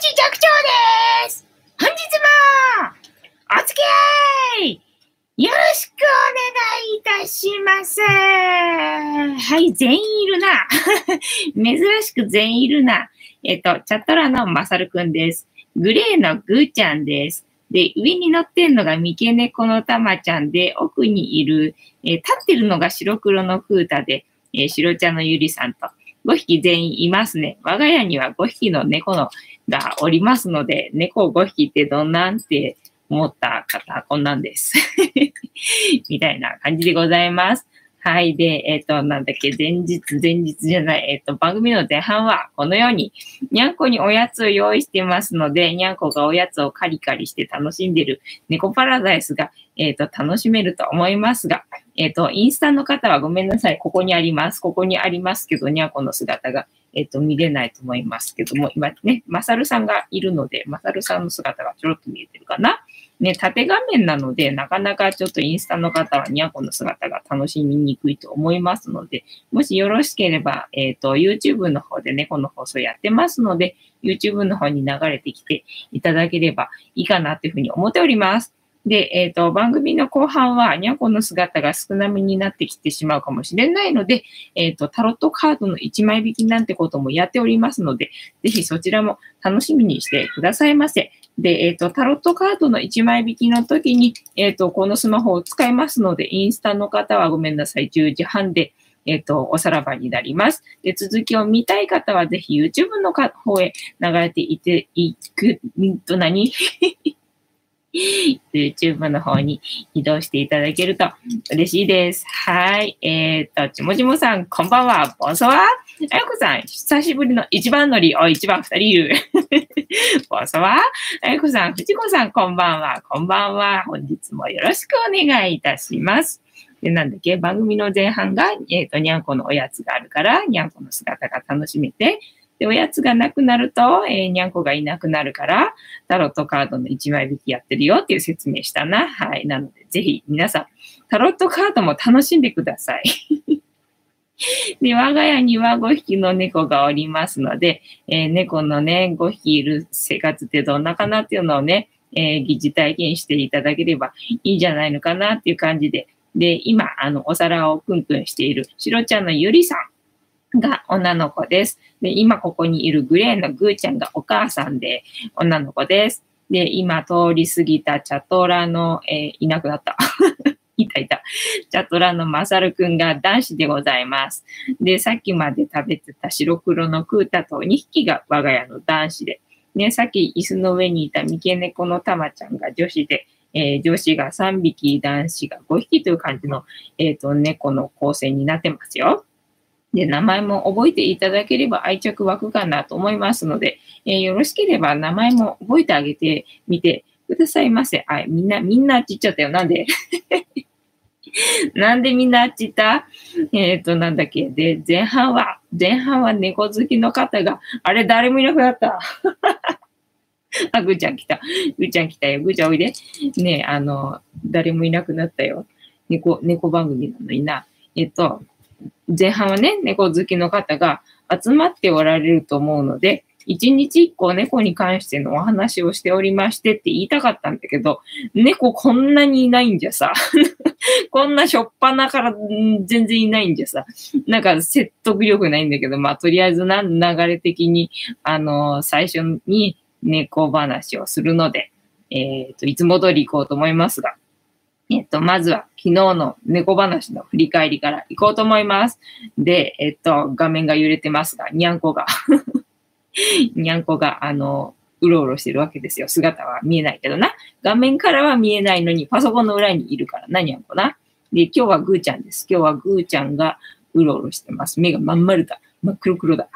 口寂聴です本日も、お付き合いよろしくお願いいたします。はい、全員いるな。珍しく全員いるな。えっと、チャットラのまさるくんです。グレーのぐーちゃんです。で、上に乗ってんのが三毛猫のたまちゃんで、奥にいる、えー、立ってるのが白黒のクータで、えー、白茶のゆりさんと、5匹全員いますね。我が家には5匹の猫のがおりますので、猫5匹ってどんなんって思った方、こんなんです。みたいな感じでございます。はい。で、えっ、ー、と、なんだっけ、前日、前日じゃない、えっ、ー、と、番組の前半は、このように、にゃんこにおやつを用意してますので、にゃんこがおやつをカリカリして楽しんでる猫パラダイスが、えっ、ー、と、楽しめると思いますが、えっ、と、インスタの方はごめんなさい。ここにあります。ここにありますけど、にゃんこの姿が、えっ、と、見れないと思いますけども、今ね、まさるさんがいるので、まさるさんの姿がちょろっと見えてるかな。ね、縦画面なので、なかなかちょっとインスタの方はニャコの姿が楽しみにくいと思いますので、もしよろしければ、えっ、ー、と、YouTube の方でね、この放送やってますので、YouTube の方に流れてきていただければいいかなというふうに思っております。で、えっ、ー、と、番組の後半は、にゃんこの姿が少なめになってきてしまうかもしれないので、えっ、ー、と、タロットカードの1枚引きなんてこともやっておりますので、ぜひそちらも楽しみにしてくださいませ。で、えっ、ー、と、タロットカードの1枚引きの時に、えっ、と、このスマホを使いますので、インスタの方はごめんなさい、10時半で、えっ、と、おさらばになります。で、続きを見たい方は、ぜひ YouTube の方へ流れていて、いく、んと何？YouTube の方に移動していただけると嬉しいです。はい。えっ、と、ちもちもさん、こんばんは。ボンソワあやこさん、久しぶりの一番乗り。お、一番二人いる。ボンソワあやこさん、藤子さん、こんばんは。こんばんは。本日もよろしくお願いいたします。で、なんだっけ番組の前半が、えっ、と、にゃんこのおやつがあるから、にゃんこの姿が楽しめて、で、おやつがなくなると、えー、にゃんこがいなくなるから、タロットカードの1枚引きやってるよっていう説明したな。はい。なので、ぜひ皆さん、タロットカードも楽しんでください。で、我が家には5匹の猫がおりますので、えー、猫のね、5匹いる生活ってどんなかなっていうのをね、えー、疑似体験していただければいいんじゃないのかなっていう感じで、で、今、あの、お皿をクンクンしている、しろちゃんのゆりさん。が女の子です。で、今ここにいるグレーのグーちゃんがお母さんで女の子です。で、今通り過ぎたチャトラの、えー、いなくなった。いたいた。チャトラのマサルくんが男子でございます。で、さっきまで食べてた白黒のクータと2匹が我が家の男子で、ね、さっき椅子の上にいた三毛猫のたまちゃんが女子で、えー、女子が3匹、男子が5匹という感じの、えっ、ー、と、猫の構成になってますよ。で、名前も覚えていただければ愛着湧くかなと思いますので、えー、よろしければ名前も覚えてあげてみてくださいませ。はい、みんな、みんなあっち行っちゃったよ。なんで？なんでみんなあっち行った？えっ、ー、と、なんだっけ？で、前半は、前半は猫好きの方が、あれ、誰もいなくなった？あ、ぐーちゃん来た。ぐーちゃん来たよ。ぐーちゃんおいで。ねあの、誰もいなくなったよ。猫、猫番組なのにな。えっと、前半はね、猫好きの方が集まっておられると思うので、一日一個猫に関してのお話をしておりましてって言いたかったんだけど、猫こんなにいないんじゃさ。こんなしょっぱなから全然いないんじゃさ。なんか説得力ないんだけど、まあとりあえずな流れ的に、あの、最初に猫話をするので、えっ、ー、と、いつも通り行こうと思いますが、えっと、まずは昨日の猫話の振り返りから行こうと思います。で、えっと、画面が揺れてますが、にゃんこが にゃんこが、あの、うろうろしてるわけですよ。姿は見えないけどな。画面からは見えないのに、パソコンの裏にいるからな、にゃんこな。で、今日はぐーちゃんです。今日はぐーちゃんがうろうろしてます。目がまん丸だ。真っ黒黒だ。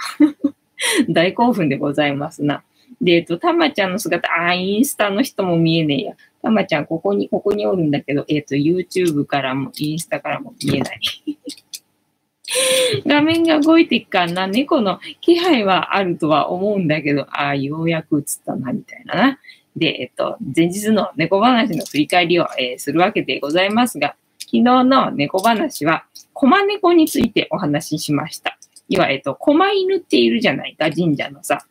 大興奮でございますな。で、えっと、たまちゃんの姿、あー、インスタの人も見えねえや。たまちゃん、ここに、ここにおるんだけど、えっ、と、YouTube からも、インスタからも見えない。画面が動いていくからな、猫の気配はあるとは思うんだけど、ああ、ようやく映ったな、みたいなな。で、えっと、前日の猫話の振り返りを、えー、するわけでございますが、昨日の猫話は、コマ猫についてお話ししました。要は、えっと、コマ犬っているじゃないか、神社のさ。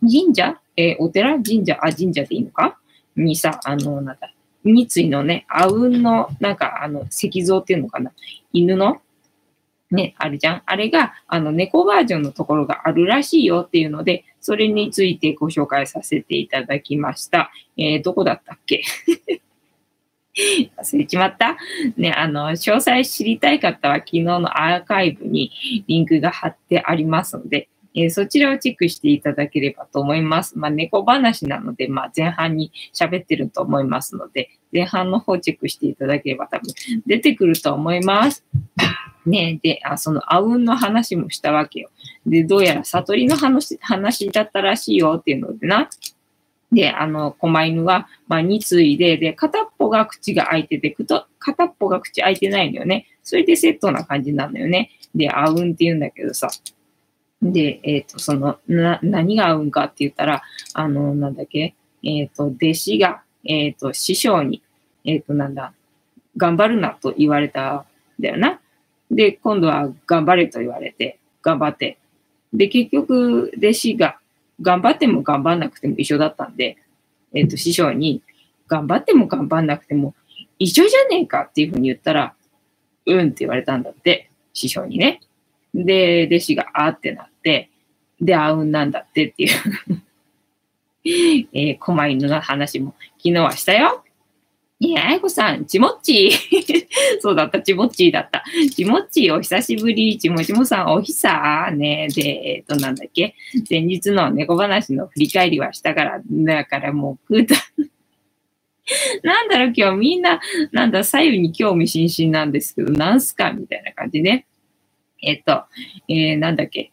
神社？えーお寺？神社？あ、神社でいいのか？にさ、あの、なんだ、三井のね、あうんの、なんか、あの、石像っていうのかな？犬の？ね、あるじゃん？あれが、あの、猫バージョンのところがあるらしいよっていうので、それについてご紹介させていただきました。えーどこだったっけ？忘れちまった？ね、あの、詳細知りたい方は昨日のアーカイブにリンクが貼ってありますので、えーそちらをチェックしていただければと思います。まあ、猫話なので、まあ、前半に喋ってると思いますので、前半の方チェックしていただければ多分出てくると思います。ねで、あ、その、あうんの話もしたわけよ。で、どうやら悟りの話、話だったらしいよっていうのでな。で、あの、狛犬は、まあ、2対で、で、片っぽが口が開いてて、くと片っぽが口開いてないのよね。それでセットな感じなのよね。で、あうんって言うんだけどさ。で、えっ、と、その、な、何が合うんかって言ったら、あの、なんだっけ、えっ、と、弟子が、えっ、と、師匠に、えっ、と、なんだ、頑張るなと言われたんだよな。で、今度は頑張れと言われて、頑張って。で、結局、弟子が、頑張っても頑張んなくても一緒だったんで、えっ、と、師匠に、頑張っても頑張んなくても一緒じゃねえかっていうふうに言ったら、うんって言われたんだって、師匠にね。で、弟子があーってなって、で、あうんなんだってっていう、えー、狛犬の話も昨日はしたよ。いや、あやこさん、ちもっちー。そうだった、ちもっちーだった。ちもっちー、お久しぶり。ちもちもさん、おひさーね。で、えっ、と、なんだっけ。前日の猫話の振り返りはしたから、だからもう、くーた。なんだろう、今日みんな、なんだ、左右に興味津々なんですけど、なんすか？みたいな感じね。えっ、と、えー、なんだっけ？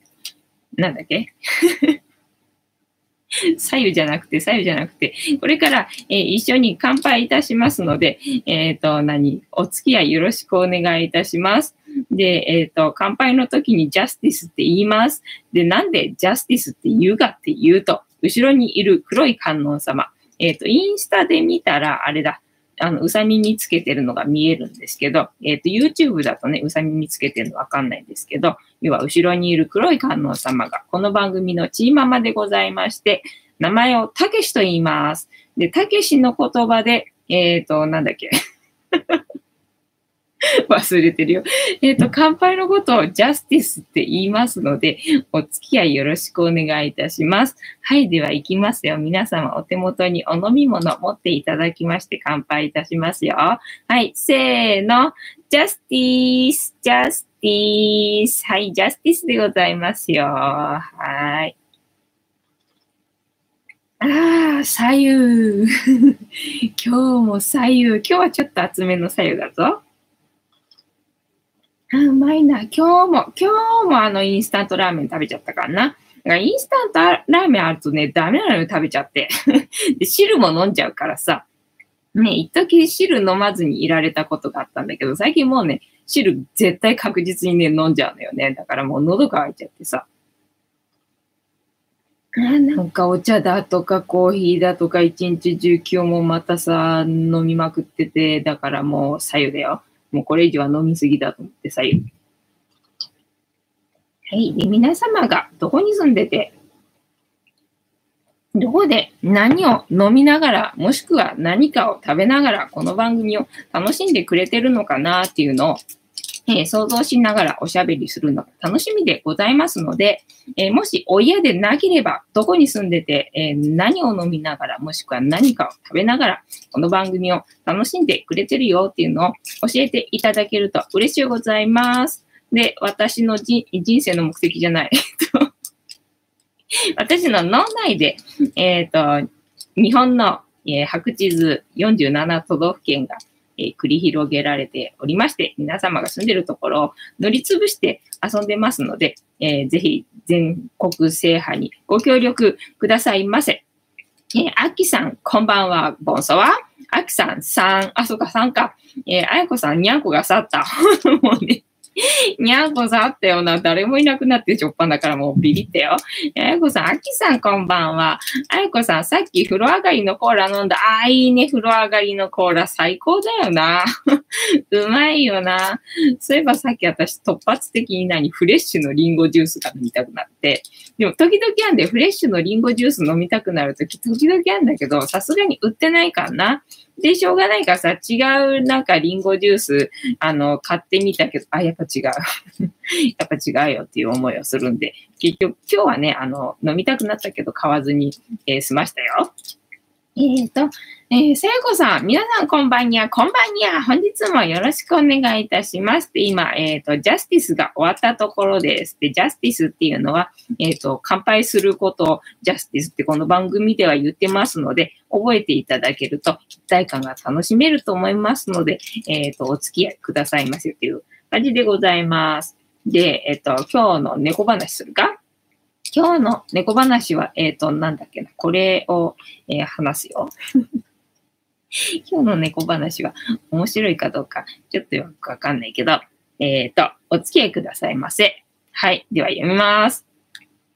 なんだっけ？左右じゃなくて、左右じゃなくて、これから、えー一緒に乾杯いたしますので、えっ、と、何、お付き合いよろしくお願いいたします。で、えっ、と、乾杯の時にジャスティスって言います。で、なんでジャスティスって言うかっていうと、後ろにいる黒い観音様。えっ、と、インスタで見たら、あれだ、あの、うさ耳つけてるのが見えるんですけど、えっ、と、YouTube だとね、うさ耳つけてるのわかんないんですけど、要は後ろにいる黒い観音様が、この番組のチーママでございまして、名前をたけしと言います。で、たけしの言葉で、えっ、と、なんだっけ。忘れてるよ。えっ、と、乾杯のことをジャスティスって言いますので、お付き合いよろしくお願いいたします。はい、では行きますよ。皆様お手元にお飲み物持っていただきまして乾杯いたしますよ。はい、せーの。ジャスティス、ジャスティス。はい、ジャスティスでございますよ。はい。ああ、左右。今日も左右。今日はちょっと厚めの左右だぞ。あうまいな。今日も、今日もあのインスタントラーメン食べちゃったからな。だからインスタントラーメンあるとね、ダメなのよ、食べちゃって。で、汁も飲んじゃうからさ。ね、一時汁飲まずにいられたことがあったんだけど、最近もうね、汁絶対確実にね、飲んじゃうのよね。だからもう喉乾いちゃってさ。なんかお茶だとかコーヒーだとか一日中今日もまたさ、飲みまくってて、だからもう左右だよ。もうこれ以上は飲みすぎだと思ってさ。はい。で、皆様がどこに住んでて、どこで何を飲みながら、もしくは何かを食べながら、この番組を楽しんでくれてるのかなっていうのを、えー想像しながらおしゃべりするのが楽しみでございますので、えーもしお嫌でなければ、どこに住んでて、えー何を飲みながら、もしくは何かを食べながら、この番組を楽しんでくれてるよっていうのを教えていただけると嬉しいございます。で、私の人生の目的じゃない。私の脳内で、えっ、と、日本の、え白地図47都道府県が、えー繰り広げられておりまして、皆様が住んでるところを乗りつぶして遊んでますので、えーぜひ全国制覇にご協力くださいませ。えー、あきさん、こんばんは、ボンソワ。あきさん、3、あ、そうか、3か。えーあやこさん、にゃんこが去った。もうね、にゃんこさんあったよな。誰もいなくなってしょっぱだからもうビビってよ。あやこさん、あきさんこんばんは。あやこさん、さっき風呂上がりのコーラ飲んだ。ああいいね、風呂上がりのコーラ最高だよな。うまいよな。そういえばさっき私突発的に何、フレッシュのリンゴジュースが飲みたくなった。でも時々あんで、フレッシュのリンゴジュース飲みたくなるとき時々あんだけど、さすがに売ってないからな。で、しょうがないからさ、違うなんかリンゴジュース、あの、買ってみたけど、あ、やっぱ違う。やっぱ違うよっていう思いをするんで、結局今日はね、あの、飲みたくなったけど買わずに、えー、済ましたよ。えっ、ー、と、えー、聖子さん、皆さんこんばんにゃ、こんばんにゃ、本日もよろしくお願いいたします。で、今、えっ、ー、と、ジャスティスが終わったところです。で、ジャスティスっていうのは、えっ、ー、と、乾杯することをジャスティスってこの番組では言ってますので、覚えていただけると一体感が楽しめると思いますので、えっ、と、お付き合いくださいませっていう感じでございます。で、えっ、と、今日の猫話するか？今日の猫話は、えっ、ー、と、なんだっけな、これを、えー、話すよ。今日の猫話は面白いかどうか、ちょっとよくわかんないけど、えっ、ー、と、お付き合いくださいませ。はい。では読みます。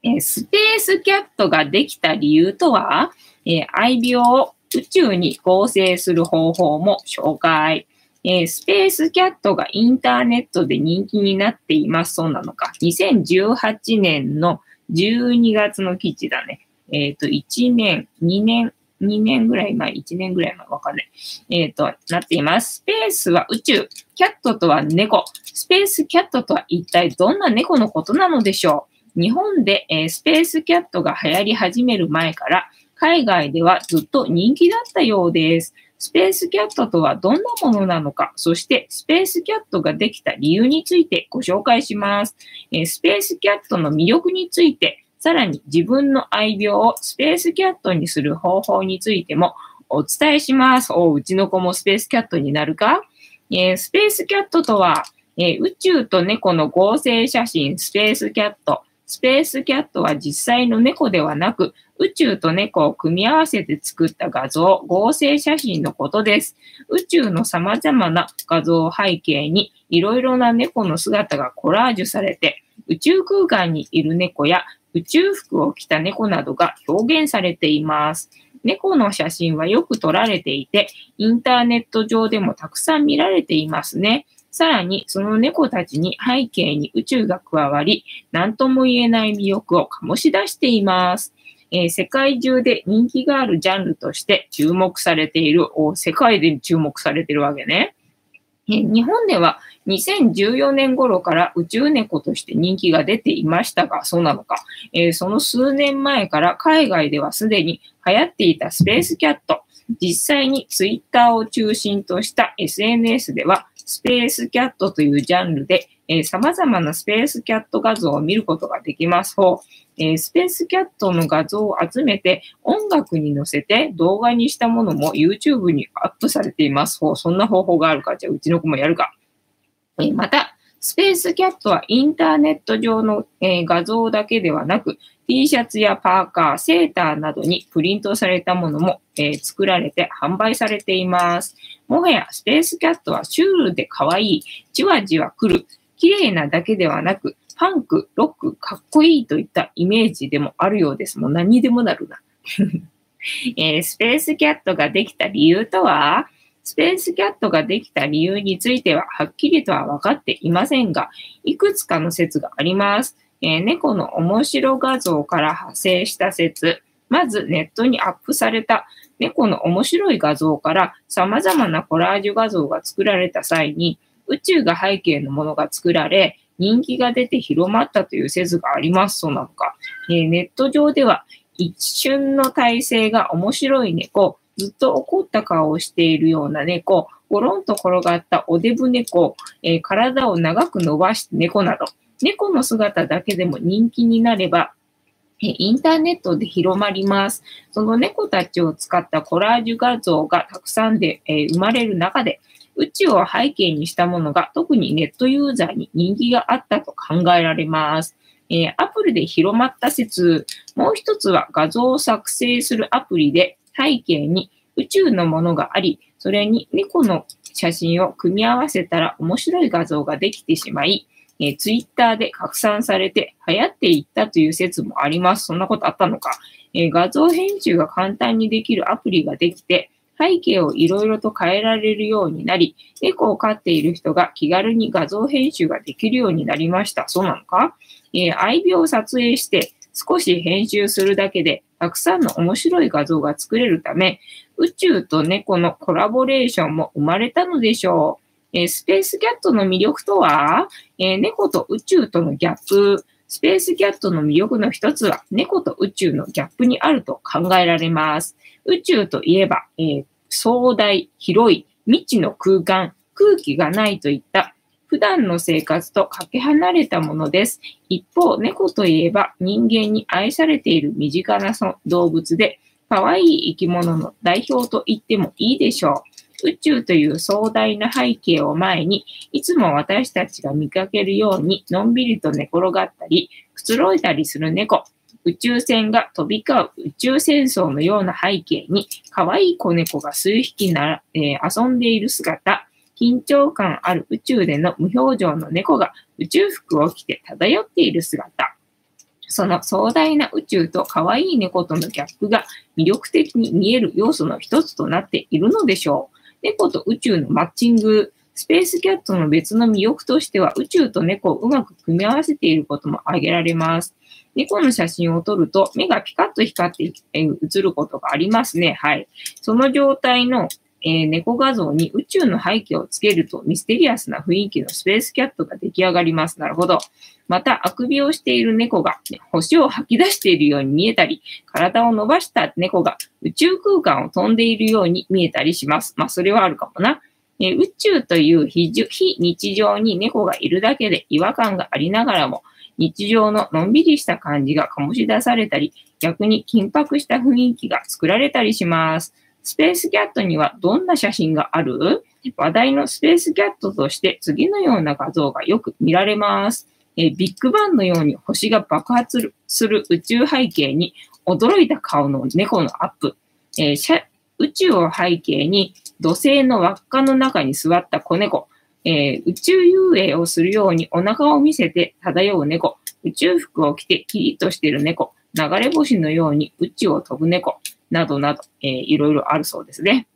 えー、スペースキャットができた理由とは、えー、愛病を宇宙に合成する方法も紹介。えー、スペースキャットがインターネットで人気になっています。そうなのか。2018年の12月の記事だね。えっ、ー、と、1年、2年、2年ぐらい前、1年ぐらい前、わかんない。えっ、ー、と、なっています。スペースは宇宙、キャットとは猫、スペースキャットとは一体どんな猫のことなのでしょう日本で、えー、スペースキャットが流行り始める前から、海外ではずっと人気だったようです。スペースキャットとはどんなものなのか、そしてスペースキャットができた理由についてご紹介します。え、スペースキャットの魅力について、さらに自分の愛病をスペースキャットにする方法についてもお伝えします。おうちの子もスペースキャットになるか、え、スペースキャットとは、え、宇宙と猫の合成写真スペースキャット。スペースキャットは実際の猫ではなく、宇宙と猫を組み合わせて作った画像、合成写真のことです。宇宙の様々な画像を背景に、いろいろな猫の姿がコラージュされて、宇宙空間にいる猫や宇宙服を着た猫などが表現されています。猫の写真はよく撮られていて、インターネット上でもたくさん見られていますね。さらに、その猫たちに背景に宇宙が加わり、何とも言えない魅力を醸し出しています。えー、世界中で人気があるジャンルとして注目されている、世界で注目されているわけね。日本では2014年頃から宇宙猫として人気が出ていましたが、そうなのか。えー、その数年前から海外ではすでに流行っていたスペースキャット、実際にツイッターを中心とした SNS ではスペースキャットというジャンルで、えー、様々なスペースキャット画像を見ることができます、えー、スペースキャットの画像を集めて音楽に乗せて動画にしたものも YouTube にアップされています、そんな方法があるか、じゃあうちの子もやるか。えー、また、スペースキャットはインターネット上の、えー、画像だけではなく、T シャツやパーカー、セーターなどにプリントされたものも、えー、作られて販売されています。もはやスペースキャットはシュールで可愛い、じわじわ来る、綺麗なだけではなく、パンク、ロック、かっこいいといったイメージでもあるようです。もう何にでもなるな。えー、スペースキャットができた理由とはスペースキャットができた理由についてははっきりとは分かっていませんが、いくつかの説があります。えー、猫の面白画像から派生した説。まずネットにアップされた猫の面白い画像から様々なコラージュ画像が作られた際に宇宙が背景のものが作られ人気が出て広まったという説があります。そうなのか。えー、ネット上では一瞬の体勢が面白い猫、ずっと怒った顔をしているような猫、ゴロンと転がったおデブ猫、えー、体を長く伸ばした猫など、猫の姿だけでも人気になれば、インターネットで広まります。その猫たちを使ったコラージュ画像がたくさんで、えー、生まれる中で、宇宙を背景にしたものが特にネットユーザーに人気があったと考えられます。えー、アプリで広まった説、もう一つは画像を作成するアプリで背景に宇宙のものがあり、それに猫の写真を組み合わせたら面白い画像ができてしまい、えー、ツイッターで拡散されて流行っていったという説もあります。そんなことあったのか。えー、画像編集が簡単にできるアプリができて、背景をいろいろと変えられるようになり、猫を飼っている人が気軽に画像編集ができるようになりました。そうなのか、えー、愛病を撮影して少し編集するだけでたくさんの面白い画像が作れるため、宇宙と猫のコラボレーションも生まれたのでしょう。えー、スペースキャットの魅力とは、えー、猫と宇宙とのギャップ。スペースキャットの魅力の一つは、猫と宇宙のギャップにあると考えられます。宇宙といえば、えー、壮大、広い、未知の空間、空気がないといった普段の生活とかけ離れたものです。一方、猫といえば人間に愛されている身近な動物で、可愛い生き物の代表と言ってもいいでしょう。宇宙という壮大な背景を前に、いつも私たちが見かけるようにのんびりと寝転がったり、くつろいだりする猫。宇宙船が飛び交う宇宙戦争のような背景に、可愛い子猫が数匹な、えー、遊んでいる姿、緊張感ある宇宙での無表情の猫が宇宙服を着て漂っている姿。その壮大な宇宙と可愛い猫とのギャップが魅力的に見える要素の一つとなっているのでしょう。猫と宇宙のマッチング、スペースキャットの別の魅力としては宇宙と猫をうまく組み合わせていることも挙げられます。猫の写真を撮ると目がピカッと光って映ることがありますね。はい。その状態のえー、猫画像に宇宙の背景をつけるとミステリアスな雰囲気のスペースキャットが出来上がります。なるほど。また、あくびをしている猫が、ね、星を吐き出しているように見えたり、体を伸ばした猫が宇宙空間を飛んでいるように見えたりします。まあ、それはあるかもな。えー、宇宙という非日常に猫がいるだけで違和感がありながらも、日常ののんびりした感じが醸し出されたり、逆に緊迫した雰囲気が作られたりします。スペースキャットにはどんな写真がある？話題のスペースキャットとして次のような画像がよく見られます。えビッグバンのように星が爆発する宇宙背景に驚いた顔の猫のアップ。えー、宇宙を背景に土星の輪っかの中に座った子猫。えー、宇宙遊泳をするようにお腹を見せて漂う猫。宇宙服を着てキリッとしている猫。流れ星のように宇宙を飛ぶ猫。などなど、えー、いろいろあるそうですね。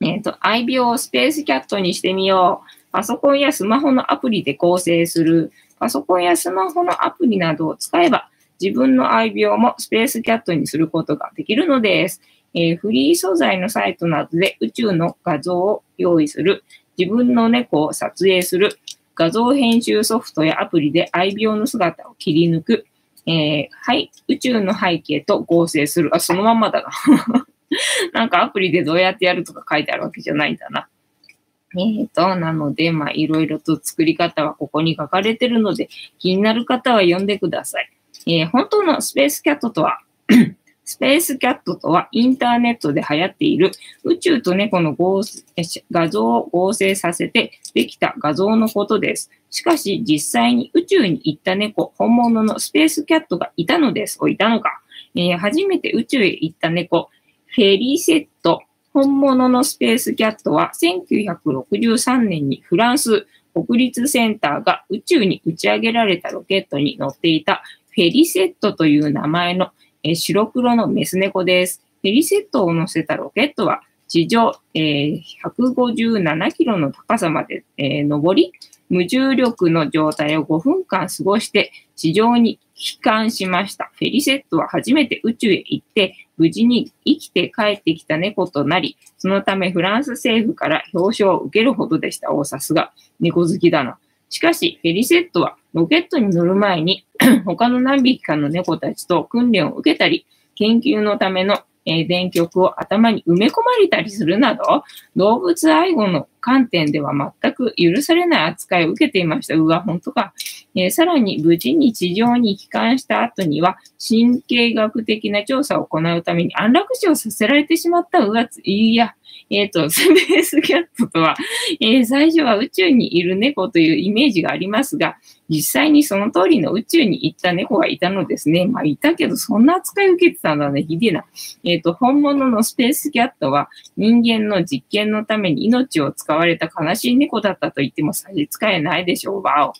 えっ、ー、と、愛病をスペースキャットにしてみよう。パソコンやスマホのアプリで構成する。パソコンやスマホのアプリなどを使えば、自分の愛病もスペースキャットにすることができるのです。えー、フリー素材のサイトなどで宇宙の画像を用意する。自分の猫を撮影する。画像編集ソフトやアプリで愛病の姿を切り抜く。えー、はい、宇宙の背景と合成する。あ、そのまんまだな。なんかアプリでどうやってやるとか書いてあるわけじゃないんだな。えーと、なので、まあ、いろいろと作り方はここに書かれてるので、気になる方は読んでください。えー、本当のスペースキャットとは？スペースキャットとはインターネットで流行っている宇宙と猫の画像を合成させてできた画像のことです。しかし実際に宇宙に行った猫、本物のスペースキャットがいたのです。お、いたのか。えー、初めて宇宙へ行った猫、フェリセット、本物のスペースキャットは1963年にフランス国立センターが宇宙に打ち上げられたロケットに乗っていたフェリセットという名前のえ白黒のメス猫です。ヘリセットを乗せたロケットは地上、えー、157キロの高さまで、えー、上り、無重力の状態を5分間過ごして地上に帰還しました。フェリセットは初めて宇宙へ行って無事に生きて帰ってきた猫となり、そのためフランス政府から表彰を受けるほどでした。おさすが猫好きだな。しかし、フェリセットはロケットに乗る前に 他の何匹かの猫たちと訓練を受けたり、研究のための、えー、電極を頭に埋め込まれたりするなど、動物愛護の観点では全く許されない扱いを受けていました。うわ、本当か。えー、さらに無事に地上に帰還した後には、神経学的な調査を行うために安楽死をさせられてしまったうわつ、いや、えっ、と、スペースキャットとは、えー最初は宇宙にいる猫というイメージがありますが、実際にその通りの宇宙に行った猫がいたのですね。まあ、いたけど、そんな扱い受けてたんだね。ひでな。えっ、と、本物のスペースキャットは、人間の実験のために命を使われた悲しい猫だったと言っても差し支えないでしょう。わお。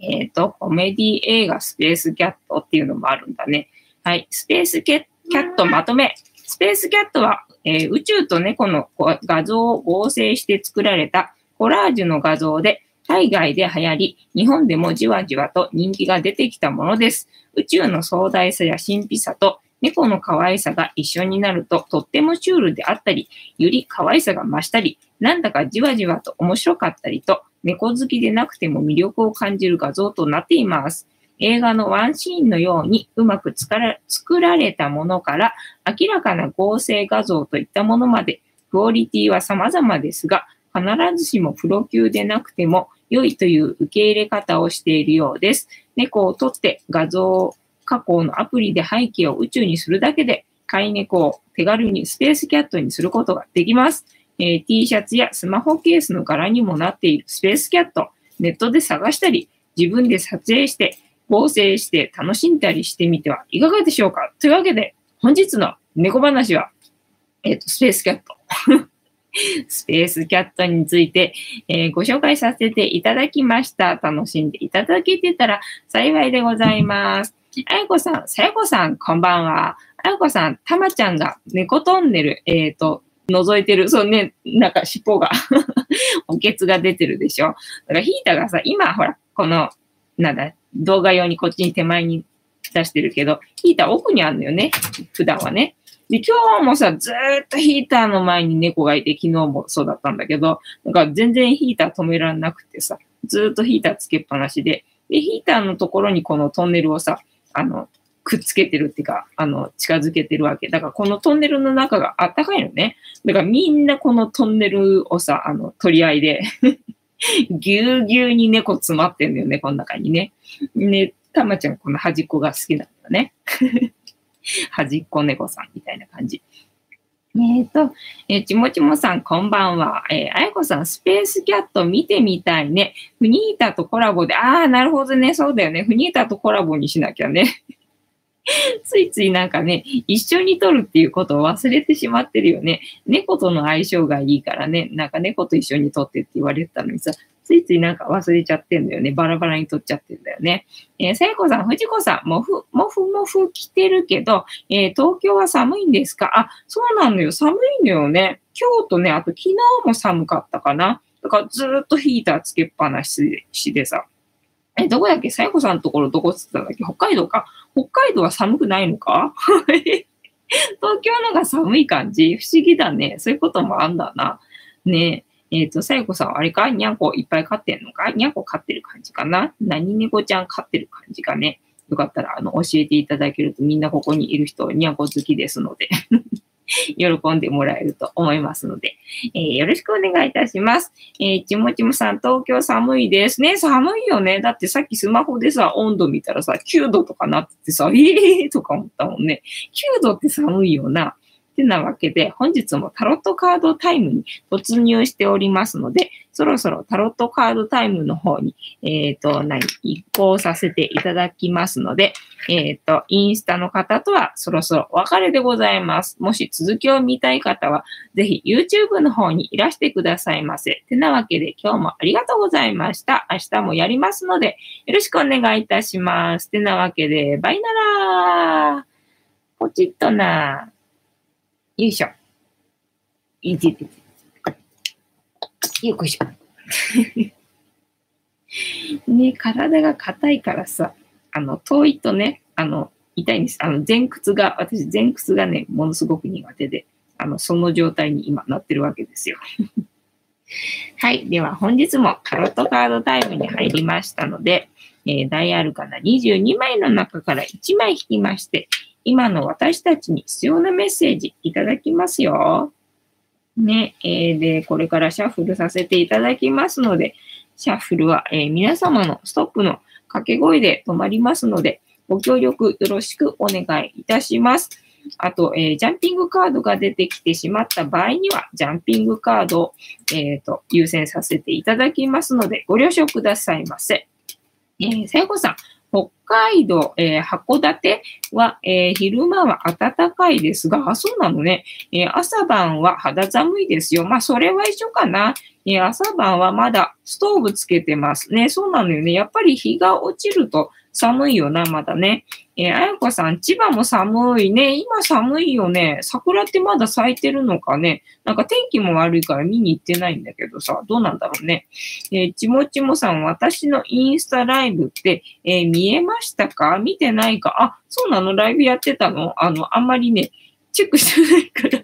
えっ、と、コメディ映画スペースキャットっていうのもあるんだね。はい。スペースキャットまとめ。スペースキャットは、えー宇宙と猫の画像を合成して作られたコラージュの画像で、海外で流行り、日本でもじわじわと人気が出てきたものです。宇宙の壮大さや神秘さと猫の可愛さが一緒になるととってもシュールであったり、より可愛さが増したり、なんだかじわじわと面白かったりと、猫好きでなくても魅力を感じる画像となっています。映画のワンシーンのようにうまく作られたものから明らかな合成画像といったものまで、クオリティは様々ですが、必ずしもプロ級でなくても良いという受け入れ方をしているようです。猫を撮って画像加工のアプリで背景を宇宙にするだけで、飼い猫を手軽にスペースキャットにすることができます。えー T シャツやスマホケースの柄にもなっているスペースキャット、ネットで探したり、自分で撮影して、合成して楽しんだりしてみてはいかがでしょうか？というわけで、本日の猫話は、えっ、と、スペースキャット。スペースキャットについて、えーご紹介させていただきました。楽しんでいただけてたら幸いでございます。あやこさん、さやこさん、こんばんは。あやこさん、たまちゃんが猫トンネル、えっ、と、覗いてる。そうね、なんか尻尾が、おけつが出てるでしょ。だからヒータがさ、今ほら、この、なんだ、動画用にこっちに手前に出してるけど、ヒーター奥にあるのよね。普段はね。で、今日もさ、ずーっとヒーターの前に猫がいて、昨日もそうだったんだけど、なんか全然ヒーター止められなくてさ、ずーっとヒーターつけっぱなしで、で、ヒーターのところにこのトンネルをさ、あの、くっつけてるっていうか、あの、近づけてるわけ。だからこのトンネルの中があったかいのね。だからみんなこのトンネルをさ、あの、取り合いで、ぎゅうぎゅうに猫詰まってんだよね、この中にね。ね、たまちゃんこの端っこが好きなんだね。端っこ猫さんみたいな感じ。えっ、と、えーちもちもさん、こんばんは。えーあやこさん、スペースキャット見てみたいね。フニータとコラボで、ああ、なるほどね。そうだよね。フニータとコラボにしなきゃね。ついついなんかね、一緒に撮るっていうことを忘れてしまってるよね。猫との相性がいいからね、なんか猫と一緒に撮ってって言われてたのにさ、ついついなんか忘れちゃってんだよね。バラバラに撮っちゃってんだよね。えー、さやこさん、藤子さん、もふ、もふもふ着てるけど、えー東京は寒いんですか？あ、そうなのよ。寒いのよね。今日とね、あと昨日も寒かったかな。だからずっとヒーターつけっぱなしでさ。え、どこだっけ？さやこさんのところどこっつったんだっけ？北海道か。北海道は寒くないのか？東京のが寒い感じ不思議だね。そういうこともあんだな。ねえ。えっ、と、さやこさんはあれか？にゃんこいっぱい飼ってんのか？にゃんこ飼ってる感じかな？何猫ちゃん飼ってる感じかね？よかったら、あの、教えていただけるとみんなここにいる人、にゃんこ好きですので、喜んでもらえると思いますので、えーよろしくお願いいたします。えーちもちもさん、東京寒いですね。寒いよね。だってさっきスマホでさ、温度見たらさ、9度とかなっててさ、ええーとか思ったもんね。9度って寒いよな。てなわけで、本日もタロットカードタイムに突入しておりますので、そろそろタロットカードタイムの方に、えっ、と、何、移行させていただきますので、えっ、と、インスタの方とはそろそろお別れでございます。もし続きを見たい方は、ぜひ YouTube の方にいらしてくださいませ。てなわけで今日もありがとうございました。明日もやりますので、よろしくお願いいたします。てなわけで、バイならポチッとなーよいしょ。いててて。よいしょ。ね、体が硬いからさ、あの、遠いとね、あの、痛いんです。あの、前屈が、私、前屈がね、ものすごく苦手で、あの、その状態に今なってるわけですよ。はい。では、本日もタロットカードタイムに入りましたので、えー、大アルカナ22枚の中から1枚引きまして、今の私たちに必要なメッセージいただきますよ。ね、えーで、これからシャッフルさせていただきますので、シャッフルは、えー皆様のストップの掛け声で止まりますので、ご協力よろしくお願いいたします。あと、えー、ジャンピングカードが出てきてしまった場合には、ジャンピングカードを、えっ、ー、と、優先させていただきますので、ご了承くださいませ。えー、さやこさん、北海道、えー、函館は、えー、昼間は暖かいですが、あ、そうなのね。えー、朝晩は肌寒いですよ。まあ、それは一緒かな。え朝晩はまだストーブつけてますね。そうなのよね。やっぱり日が落ちると寒いよな、まだね。えー、あやこさん、千葉も寒いね。今寒いよね。桜ってまだ咲いてるのかね。なんか天気も悪いから見に行ってないんだけどさ、どうなんだろうね。えー、ちもちもさん、私のインスタライブって、えー、見えましたか？見てないか？あ、そうなの？ライブやってたの？あの、あんまりね、チェックしてないから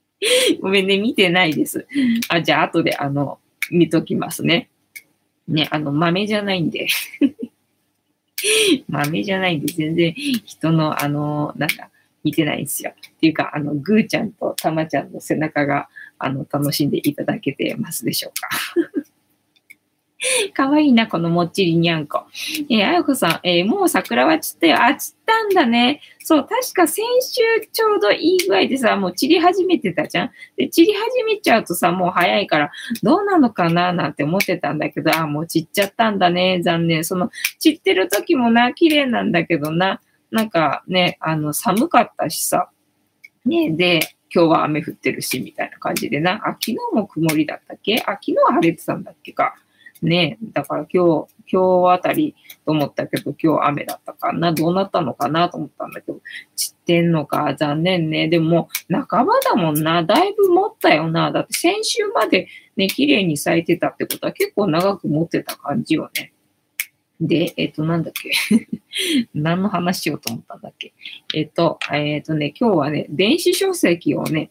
ごめんね、見てないです。あ、じゃあ後であの、見ときますね。ね、あの、豆じゃないんで 豆じゃないんで、全然人の、あの、なんか、見てないんですよ。っていうか、あの、ぐーちゃんとたまちゃんの背中が、あの、楽しんでいただけてますでしょうか。かわいいな、このもっちりにゃんこ。えー、あやこさん、えー、もう桜は散ったよ。あ、散ったんだね。そう、確か先週ちょうどいい具合でさ、もう散り始めてたじゃん。で、散り始めちゃうとさ、もう早いから、どうなのかな？なんて思ってたんだけど、あ、もう散っちゃったんだね。残念。その、散ってる時もな、綺麗なんだけどな。なんかね、あの、寒かったしさ。ね、で、今日は雨降ってるし、みたいな感じでな。あ、昨日も曇りだったっけ？あ、昨日は晴れてたんだっけか。ね。だから今日、今日あたりと思ったけど、今日雨だったかな、どうなったのかなと思ったんだけど、散ってんのか、残念ね。でも、半ばだもんな。だいぶ持ったよな。だって先週までね、綺麗に咲いてたってことは結構長く持ってた感じよね。で、えっ、と、なんだっけ 何の話しようと思ったんだっけえっ、と、えっ、とね、今日はね、電子書籍をね、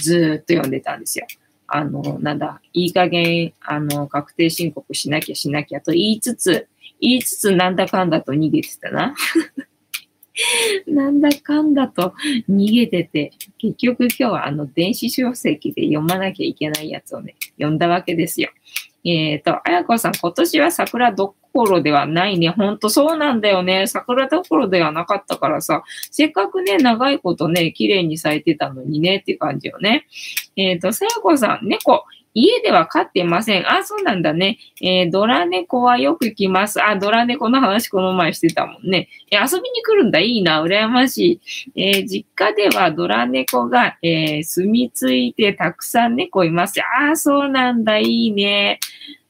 ずーっと読んでたんですよ。あの、なんだ、いい加減、あの、確定申告しなきゃしなきゃと言いつつ、言いつつなんだかんだと逃げてたな。なんだかんだと逃げてて、結局今日はあの電子書籍で読まなきゃいけないやつをね、読んだわけですよ。えっ、ー、と、あやこさん、今年は桜どっころではないね。ほんとそうなんだよね。桜どころではなかったからさ、せっかくね、長いことね、綺麗に咲いてたのにね、って感じよね。えっ、ー、と、さやこさん、猫、家では飼ってません。あ、そうなんだね。えー、ドラ猫はよく来ます。あ、ドラ猫の話この前してたもんね。え遊びに来るんだ。いいな。羨ましい。えー、実家ではドラ猫が、えー、住み着いてたくさん猫います。あ、そうなんだ。いいね。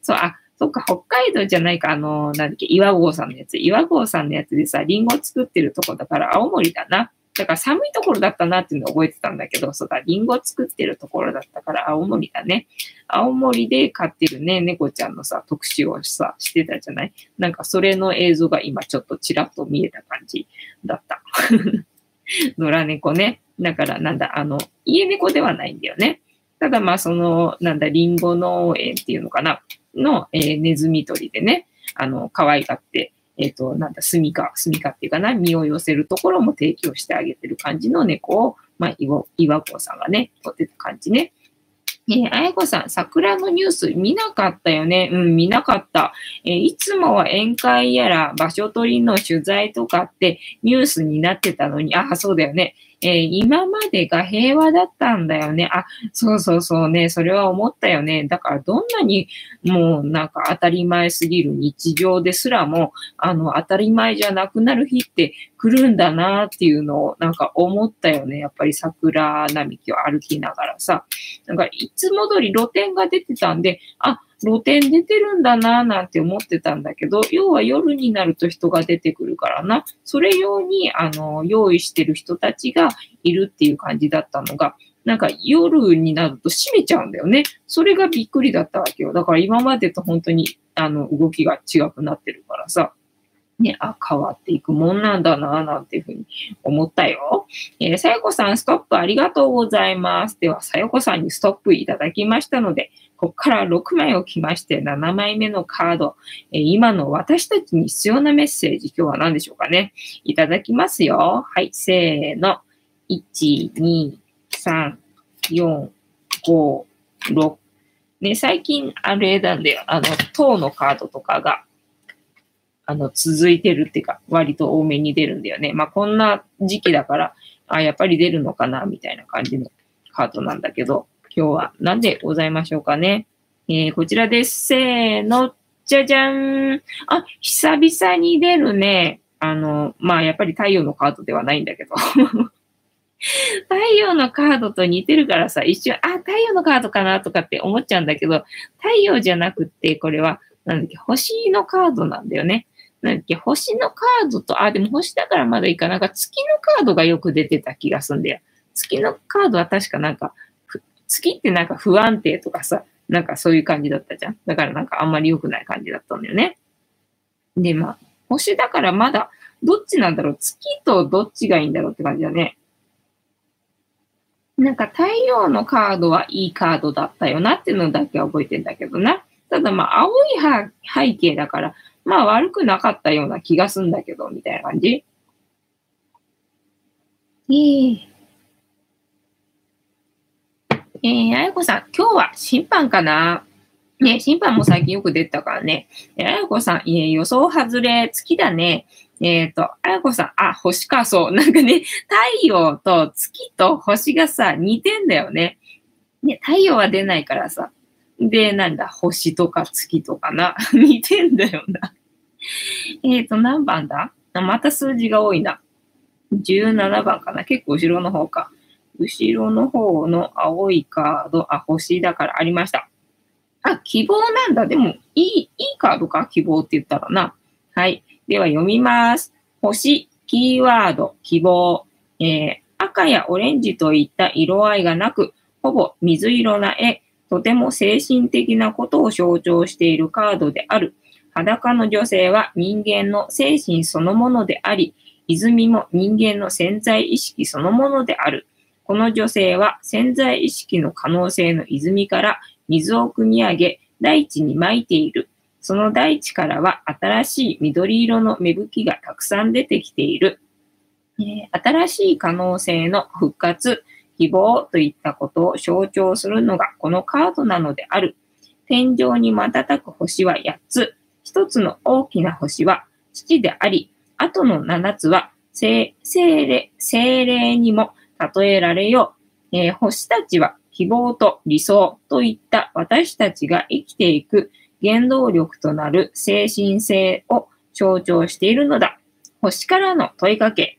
そう、あ、そっか、北海道じゃないか、あの、なんだっけ、岩合さんのやつ。岩合さんのやつでさ、リンゴ作ってるとこだから青森だな。だから寒いところだったなっていうのを覚えてたんだけど、そうだ、リンゴ作ってるところだったから青森だね。青森で飼ってるね、猫ちゃんのさ、特集をさ、してたじゃない？なんかそれの映像が今ちょっとちらっと見えた感じだった。野良猫ね。だからなんだ、あの、家猫ではないんだよね。ただまあその、なんだ、リンゴ農園っていうのかな？の、えー、ネズミ捕りでね、あの、可愛がってえっ、ー、と、なんだ、住みか、住みかっていうかな、身を寄せるところも提供してあげてる感じの猫を、まあ、岩子さんがね、撮ってた感じね。えー、あやこさん、桜のニュース見なかったよね？うん、見なかった。えー、いつもは宴会やら場所取りの取材とかってニュースになってたのに、ああ、そうだよね。えー、今までが平和だったんだよね。あ、そうそうそうね。それは思ったよね。だからどんなにもうなんか当たり前すぎる日常ですらも、あの、当たり前じゃなくなる日って来るんだなっていうのをなんか思ったよね。やっぱり桜並木を歩きながらさ。なんかいつも通り露店が出てたんで、あ、露店出てるんだなぁなんて思ってたんだけど、要は夜になると人が出てくるからな、それ用に、あの、用意してる人たちがいるっていう感じだったのが、なんか夜になると閉めちゃうんだよね。それがびっくりだったわけよ。だから今までと本当に、あの、動きが違くなってるからさ。ね、あ、変わっていくもんなんだな、なんていうふうに思ったよ。えー、さよこさん、ストップありがとうございます。では、さよこさんにストップいただきましたので、ここから6枚置きまして、7枚目のカード、え、今の私たちに必要なメッセージ、今日は何でしょうかね。いただきますよ。はい、せーの。1、2、3、4、5、6。ね、最近あれなんで、あの、塔のカードとかが、あの、続いてるっていうか、割と多めに出るんだよね。まあ、こんな時期だから、あ、やっぱり出るのかな、みたいな感じのカードなんだけど、今日は何でございましょうかね。えー、こちらです。せーの、じゃじゃん。あ、久々に出るね。あの、まあ、やっぱり太陽のカードではないんだけど。太陽のカードと似てるからさ、一瞬、あ、太陽のカードかなとかって思っちゃうんだけど、太陽じゃなくって、これは、なんだっけ、星のカードなんだよね。なんだっけ、星のカードと、あ、でも星だからまだいいかなんか月のカードがよく出てた気がすんだよ。月のカードは確かなんか、月ってなんか不安定とかさ、なんかそういう感じだったじゃん。だからなんかあんまり良くない感じだったんだよね。で、まあ、星だからまだ、どっちなんだろう月とどっちがいいんだろうって感じだね。なんか太陽のカードはいいカードだったよなっていうのだけは覚えてんだけどな。ただまあ、青い背景だから、まあ悪くなかったような気がするんだけど、みたいな感じ。えー、えー、あやこさん、今日は審判かな？ね、審判も最近よく出たからね。あやこさん、いえ、予想外れ、月だね。えっ、ー、と、あやこさん、あ、星か、そう。なんかね、太陽と月と星がさ、似てんだよね。ね、太陽は出ないからさ。で、なんだ、星とか月とかな。似てんだよな。えっと、何番だ？また数字が多いな。17番かな。結構後ろの方か。後ろの方の青いカード、あ、星だからありました。あ、希望なんだ。でも、いい、いいカードか？希望って言ったらな。はい。では読みます。星、キーワード、希望。えー、赤やオレンジといった色合いがなく、ほぼ水色な絵、とても精神的なことを象徴しているカードである。裸の女性は人間の精神そのものであり、泉も人間の潜在意識そのものである。この女性は潜在意識の可能性の泉から水を汲み上げ、大地に撒いている。その大地からは新しい緑色の芽吹きがたくさん出てきている。え、新しい可能性の復活、希望といったことを象徴するのがこのカードなのである。天井に瞬く星は8つ。1つの大きな星は父であり、あとの7つは精霊精霊にも例えられよう。えー、星たちは希望と理想といった私たちが生きていく原動力となる精神性を象徴しているのだ。星からの問いかけ。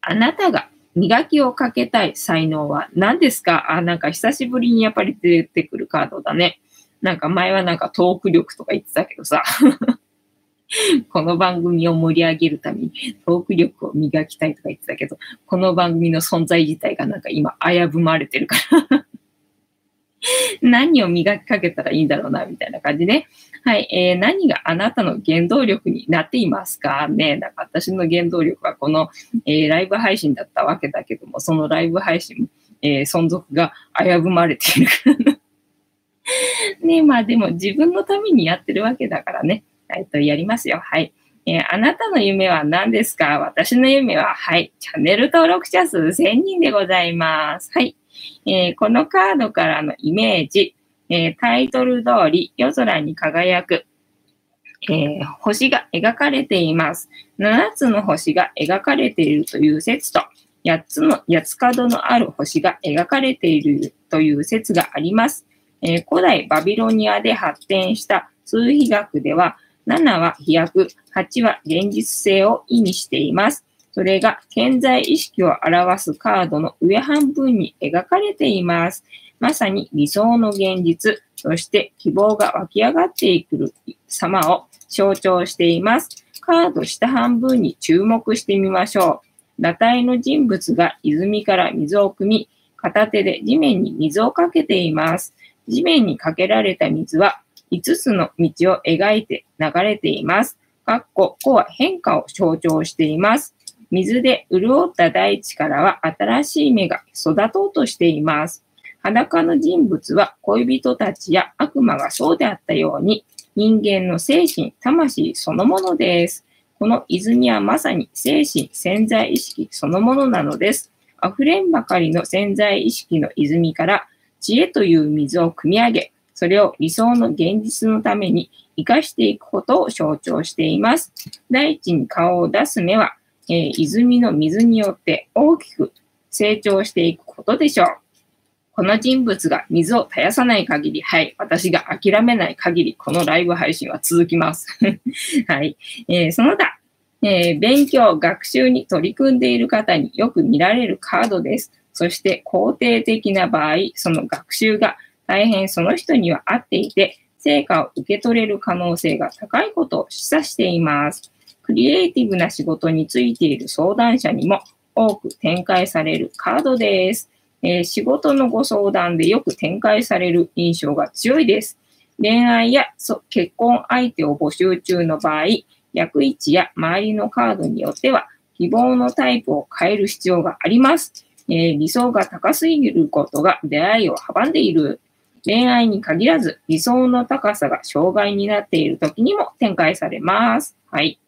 あなたが磨きをかけたい才能は何ですか？あ、なんか久しぶりにやっぱり出てくるカードだね。なんか前はなんかトーク力とか言ってたけどさ。この番組を盛り上げるためにトーク力を磨きたいとか言ってたけど、この番組の存在自体がなんか今危ぶまれてるから 何を磨きかけたらいいんだろうな、みたいな感じで。はい、えー、何があなたの原動力になっていますか？ね。なんか私の原動力はこの、えー、ライブ配信だったわけだけども、そのライブ配信も、えー、存続が危ぶまれているから ねまあでも自分のためにやってるわけだからね。えっと、やりますよ。はい。えー、あなたの夢は何ですか？私の夢は、はい。チャンネル登録者数1000人でございます。はい。えー、このカードからのイメージ、えー、タイトル通り夜空に輝く、え星が描かれています。7つの星が描かれているという説と、8つの八つ角のある星が描かれているという説があります。え古代バビロニアで発展した数比学では、7は飛躍、8は現実性を意味しています。それが健在意識を表すカードの上半分に描かれています。まさに理想の現実、そして希望が湧き上がっていく様を象徴しています。カード下半分に注目してみましょう。裸体の人物が泉から水を汲み、片手で地面に水をかけています。地面にかけられた水は5つの道を描いて流れています。かっこ、こは変化を象徴しています。水で潤った大地からは新しい芽が育とうとしています。裸の人物は恋人たちや悪魔がそうであったように人間の精神、魂そのものです。この泉はまさに精神、潜在意識そのものなのです。溢れんばかりの潜在意識の泉から知恵という水を汲み上げ、それを理想の現実のために生かしていくことを象徴しています。大地に顔を出す目はえー、泉の水によって大きく成長していくことでしょう。この人物が水を絶やさない限り、はい、私が諦めない限り、このライブ配信は続きます。はい。えー、その他、えー、勉強、学習に取り組んでいる方によく見られるカードです。そして肯定的な場合、その学習が大変その人には合っていて、成果を受け取れる可能性が高いことを示唆しています。クリエイティブな仕事についている相談者にも多く展開されるカードです。えー、仕事のご相談でよく展開される印象が強いです。恋愛や結婚相手を募集中の場合、役位置や周りのカードによっては、希望のタイプを変える必要があります。えー、理想が高すぎることが出会いを阻んでいる。恋愛に限らず、理想の高さが障害になっている時にも展開されます。はい。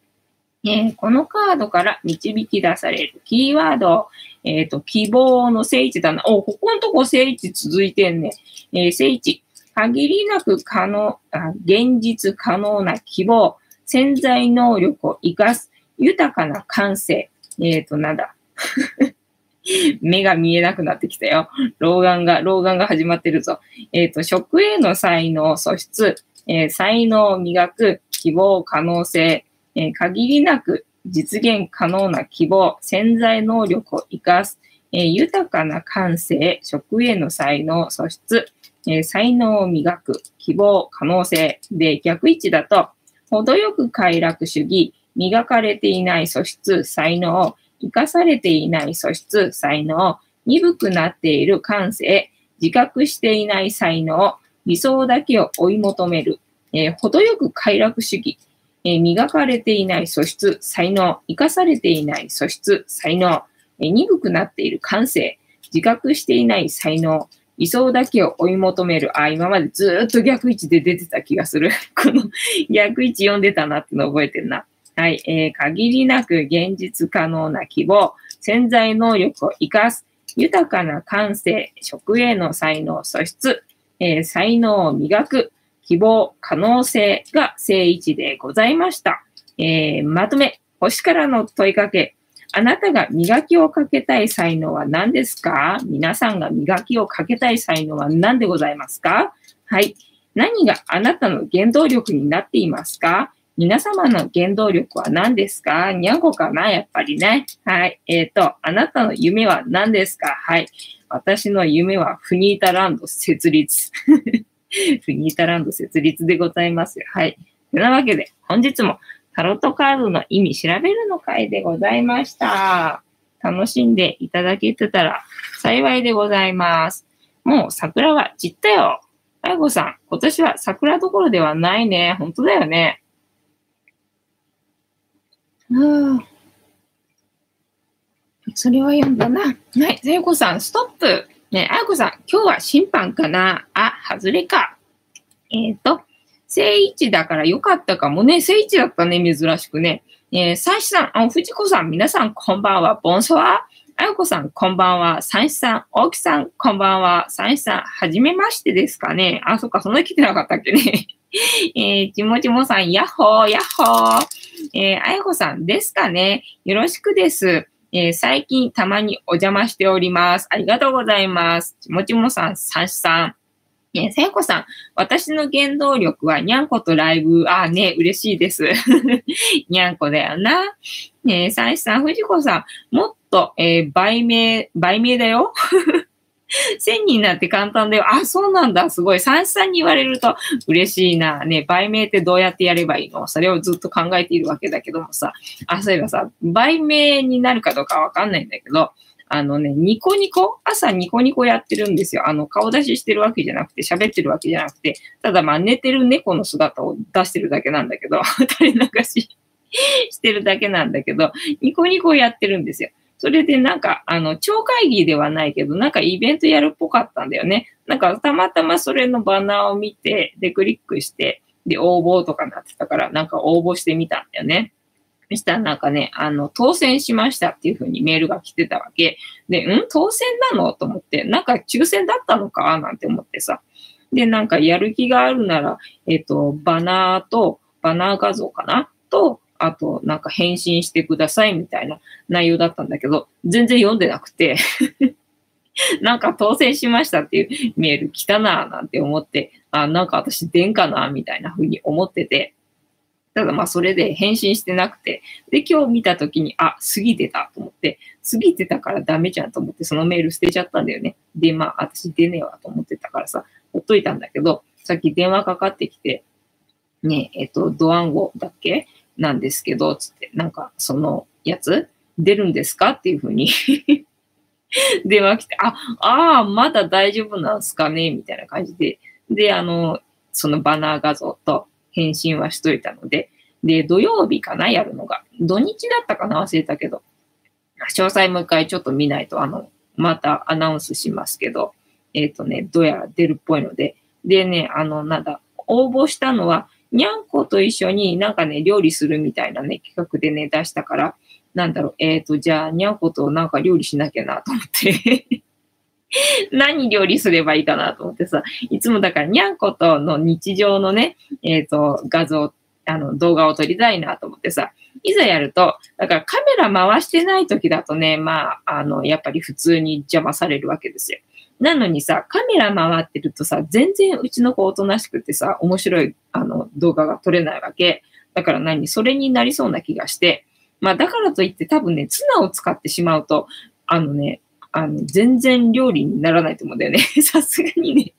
えー、このカードから導き出されるキーワード、えっ、ー、と、希望の聖地だな。お、ここのとこ聖地続いてんね。えー、聖地。限りなく可能あ、現実可能な希望、潜在能力を活かす、豊かな感性。えっ、と、なんだ。目が見えなくなってきたよ。老眼が、老眼が始まってるぞ。えっ、ー、と、食への才能、素質、えー、才能を磨く、希望、可能性、えー、限りなく実現可能な希望、潜在能力を活かす、え、豊かな感性、食への才能、素質、え、才能を磨く、希望、可能性。で逆位置だと、程よく快楽主義、磨かれていない素質、才能、生かされていない素質、才能、鈍くなっている感性、自覚していない才能、理想だけを追い求める、えー、程よく快楽主義、えー、磨かれていない素質、才能、生かされていない素質、才能、えー、鈍くなっている感性、自覚していない才能、理想だけを追い求める。あ、今までずっと逆位置で出てた気がする。この逆位置読んでたなっての覚えてるな。はい。えー、限りなく現実可能な希望、潜在能力を活かす、豊かな感性、食への才能、素質、えー、才能を磨く、希望、可能性が正位置でございました。えー、まとめ、星からの問いかけ。あなたが磨きをかけたい才能は何ですか？皆さんが磨きをかけたい才能は何でございますか？はい。何があなたの原動力になっていますか？皆様の原動力は何ですか？にゃんこかな？やっぱりね。はい。えっ、ー、と、あなたの夢は何ですか？はい。私の夢はフニータランド設立。フニータランド設立でございます。はい。というわけで、本日もタロットカードの意味調べるの回でございました。楽しんでいただけてたら幸いでございます。もう桜は散ったよ。あやこさん、今年は桜どころではないね。本当だよね。うん。それは読んだな。はい、さやこさん、ストップ。ねあやこさん、今日は審判かな？あ、外れか。えっ、ー、と、正位置だからよかったかもね。正位置だったね、珍しくね。えー、三子さん、あ、藤子さん、皆さん、こんばんは。ボンソワあやこさん、こんばんは。三子さん、大木さん、こんばんは。三子さん、はじめましてですかね。あ、そっか、そんな来てなかったっけね。えー、ちもちもさん、やっほー、やっほー。えー、あやこさんですかね。よろしくです。えー、最近たまにお邪魔しております。ありがとうございます。ちもちもさん、さしさん。えー、さやこさん、私の原動力はにゃんことライブ。ああね、嬉しいです。にゃんこだよな。えー、さしさん、藤子さん、もっと、えー、売名、売名だよ。1000人なって簡単だよ。あ、そうなんだ。すごい。三子さんに言われると嬉しいな。ね、売名ってどうやってやればいいの？それをずっと考えているわけだけどもさ。あ、そういえばさ、売名になるかどうかわかんないんだけど、あのね、ニコニコ？朝ニコニコやってるんですよ。あの、顔出ししてるわけじゃなくて、喋ってるわけじゃなくて、ただまあ寝てる猫の姿を出してるだけなんだけど、垂れ流ししてるだけなんだけど、ニコニコやってるんですよ。それでなんか、あの、超会議ではないけど、なんかイベントやるっぽかったんだよね。なんか、たまたまそれのバナーを見て、で、クリックして、で、応募とかなってたから、なんか応募してみたんだよね。そしたらなんかね、あの、当選しましたっていう風にメールが来てたわけ。で、ん？当選なの？と思って、なんか抽選だったのか？なんて思ってさ。で、なんかやる気があるなら、えっ、と、バナーと、バナー画像かな？と、あと、なんか返信してくださいみたいな内容だったんだけど、全然読んでなくて なんか当選しましたっていうメール来たなぁなんて思って、あ、なんか私出んかなみたいな風に思ってて、ただまあそれで返信してなくて、で今日見た時に、あ、過ぎてたと思って、過ぎてたからダメじゃんと思ってそのメール捨てちゃったんだよね。で、まあ私出ねえわと思ってたからさ、ほっといたんだけど、さっき電話かかってきて、ね、ええっと、ドワンゴだっけ？なんですけど、つって、なんかそのやつ出るんですかっていうふうに 電話来て、あ、ああ、まだ大丈夫なんすかね？みたいな感じで。で、あの、そのバナー画像と、返信はしといたので、で、土曜日かな、やるのが。土日だったかな、忘れたけど。詳細もう一回ちょっと見ないと、あの、またアナウンスしますけど、えっ、ー、とね、どうやら出るっぽいので。でね、あの、なんだ、応募したのは、にゃんこと一緒になんかね、料理するみたいなね、企画でね、出したから、なんだろう、えっ、ー、と、じゃあ、にゃんことなんか料理しなきゃなと思って 何料理すればいいかなと思ってさ、いつもだからにゃんことの日常のね、えっ、ー、と、画像、あの、動画を撮りたいなと思ってさ、いざやると、だからカメラ回してない時だとね、まあ、あの、やっぱり普通に邪魔されるわけですよ。なのにさ、カメラ回ってるとさ、全然うちの子おとなしくてさ、面白いあの動画が撮れないわけ。だから何？それになりそうな気がして。まあだからといって多分ね、ツナを使ってしまうと、あのね、あの、全然料理にならないと思うんだよね。さすがにね。